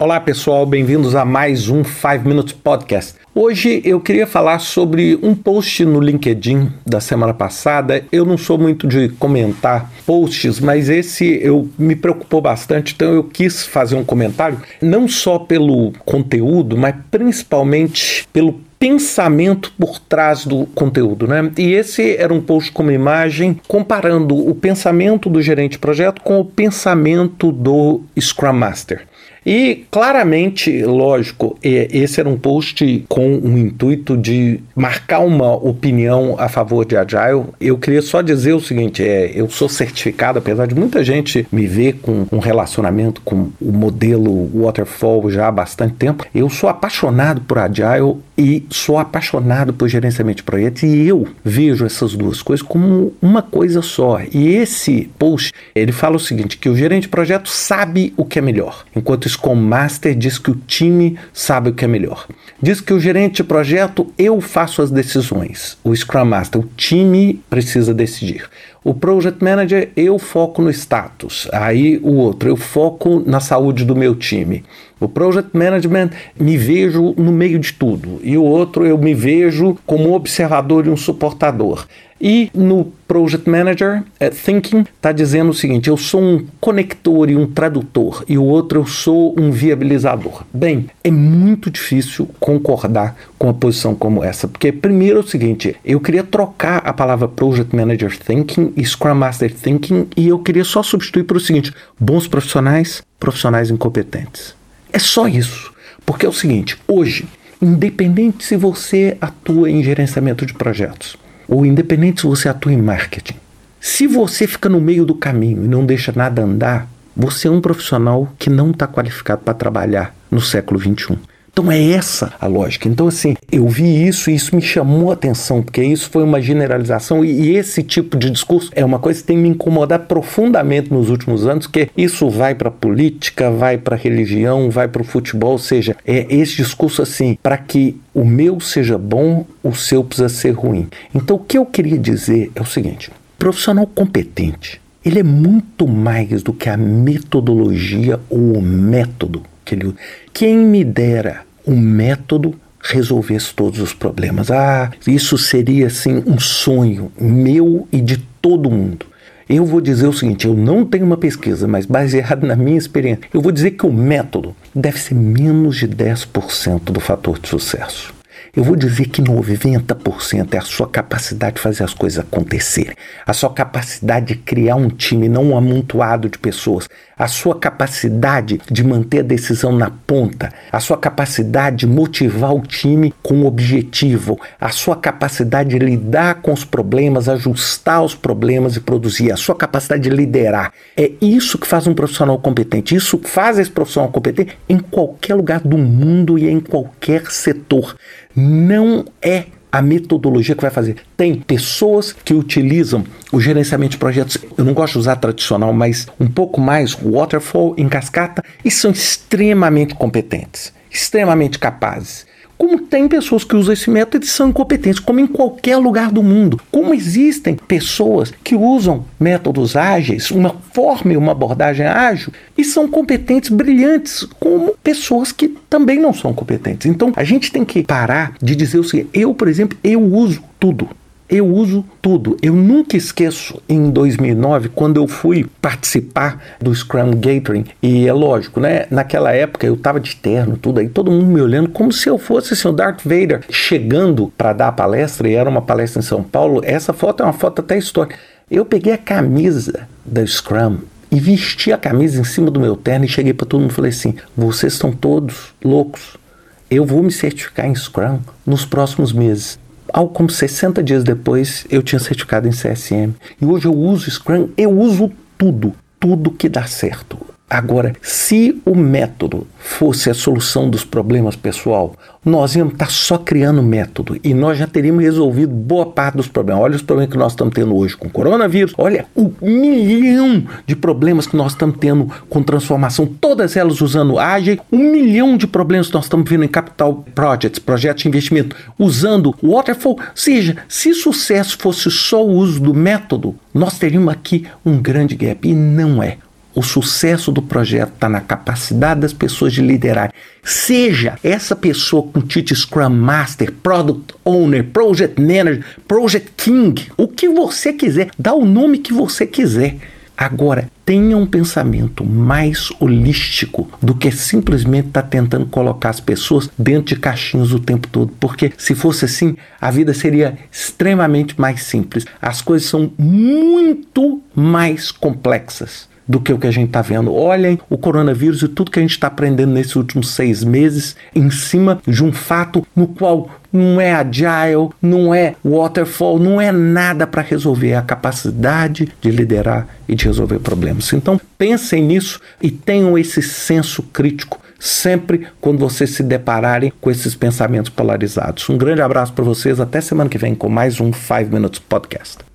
Olá pessoal, bem-vindos a mais um 5 Minutes Podcast. Hoje eu queria falar sobre um post no LinkedIn da semana passada. Eu não sou muito de comentar posts, mas esse eu me preocupou bastante, então eu quis fazer um comentário, não só pelo conteúdo, mas principalmente pelo pensamento por trás do conteúdo, né? E esse era um post com uma imagem comparando o pensamento do gerente de projeto com o pensamento do Scrum Master. E claramente, lógico, esse era um post com o intuito de marcar uma opinião a favor de Agile. Eu queria só dizer o seguinte: é, eu sou certificado, apesar de muita gente me ver com um relacionamento com o modelo Waterfall já há bastante tempo. Eu sou apaixonado por Agile e sou apaixonado por gerenciamento de projetos e eu vejo essas duas coisas como uma coisa só. E esse post, ele fala o seguinte, que o gerente de projeto sabe o que é melhor, enquanto Scrum Master diz que o time sabe o que é melhor. Diz que o gerente de projeto, eu faço as decisões. O Scrum Master, o time precisa decidir. O Project Manager, eu foco no status. Aí o outro, eu foco na saúde do meu time. O Project Management, me vejo no meio de tudo. E o outro, eu me vejo como observador e um suportador. E no Project Manager uh, Thinking está dizendo o seguinte: eu sou um conector e um tradutor, e o outro eu sou um viabilizador. Bem, é muito difícil concordar com uma posição como essa, porque primeiro é o seguinte: eu queria trocar a palavra Project Manager Thinking e Scrum Master Thinking e eu queria só substituir para o seguinte: bons profissionais, profissionais incompetentes. É só isso. Porque é o seguinte: hoje, independente se você atua em gerenciamento de projetos, ou independente se você atua em marketing, se você fica no meio do caminho e não deixa nada andar, você é um profissional que não está qualificado para trabalhar no século XXI. Então é essa a lógica. Então, assim, eu vi isso e isso me chamou a atenção, porque isso foi uma generalização e, e esse tipo de discurso é uma coisa que tem me incomodado profundamente nos últimos anos, que isso vai para a política, vai para religião, vai para o futebol, ou seja, é esse discurso assim, para que o meu seja bom, o seu precisa ser ruim. Então, o que eu queria dizer é o seguinte: profissional competente, ele é muito mais do que a metodologia ou o método que ele Quem me dera um método resolvesse todos os problemas. Ah, isso seria assim um sonho meu e de todo mundo. Eu vou dizer o seguinte: eu não tenho uma pesquisa, mas baseado na minha experiência, eu vou dizer que o método deve ser menos de 10% do fator de sucesso. Eu vou dizer que 90% é a sua capacidade de fazer as coisas acontecerem, a sua capacidade de criar um time, não um amontoado de pessoas, a sua capacidade de manter a decisão na ponta, a sua capacidade de motivar o time com um objetivo, a sua capacidade de lidar com os problemas, ajustar os problemas e produzir, a sua capacidade de liderar. É isso que faz um profissional competente. Isso faz esse profissional competente em qualquer lugar do mundo e em qualquer setor não é a metodologia que vai fazer. Tem pessoas que utilizam o gerenciamento de projetos, eu não gosto de usar tradicional, mas um pouco mais waterfall em cascata e são extremamente competentes, extremamente capazes. Como tem pessoas que usam esse método e são incompetentes, como em qualquer lugar do mundo. Como existem pessoas que usam métodos ágeis, uma forma e uma abordagem ágil, e são competentes, brilhantes, como pessoas que também não são competentes. Então a gente tem que parar de dizer o seguinte: eu, por exemplo, eu uso tudo eu uso tudo. Eu nunca esqueço em 2009 quando eu fui participar do Scrum Gathering e é lógico, né? Naquela época eu tava de terno, tudo aí, todo mundo me olhando como se eu fosse assim, o Darth Vader chegando para dar a palestra e era uma palestra em São Paulo. Essa foto é uma foto até histórica. Eu peguei a camisa da Scrum e vesti a camisa em cima do meu terno e cheguei para todo mundo e falei assim: vocês estão todos loucos. Eu vou me certificar em Scrum nos próximos meses. Algo como 60 dias depois, eu tinha certificado em CSM. E hoje eu uso Scrum, eu uso tudo, tudo que dá certo. Agora, se o método fosse a solução dos problemas pessoal, nós íamos estar só criando método e nós já teríamos resolvido boa parte dos problemas. Olha os problemas que nós estamos tendo hoje com coronavírus, olha o milhão de problemas que nós estamos tendo com transformação, todas elas usando Agile, um milhão de problemas que nós estamos vendo em capital projects, projetos de investimento, usando Waterfall. Ou seja, se sucesso fosse só o uso do método, nós teríamos aqui um grande gap e não é. O sucesso do projeto está na capacidade das pessoas de liderar. Seja essa pessoa com título Scrum Master, Product Owner, Project Manager, Project King, o que você quiser, dá o nome que você quiser. Agora, tenha um pensamento mais holístico do que simplesmente estar tá tentando colocar as pessoas dentro de caixinhas o tempo todo. Porque se fosse assim, a vida seria extremamente mais simples. As coisas são muito mais complexas do que o que a gente está vendo. Olhem o coronavírus e tudo que a gente está aprendendo nesses últimos seis meses em cima de um fato no qual não é agile, não é waterfall, não é nada para resolver, é a capacidade de liderar e de resolver problemas. Então pensem nisso e tenham esse senso crítico sempre quando vocês se depararem com esses pensamentos polarizados. Um grande abraço para vocês, até semana que vem com mais um 5 Minutes Podcast.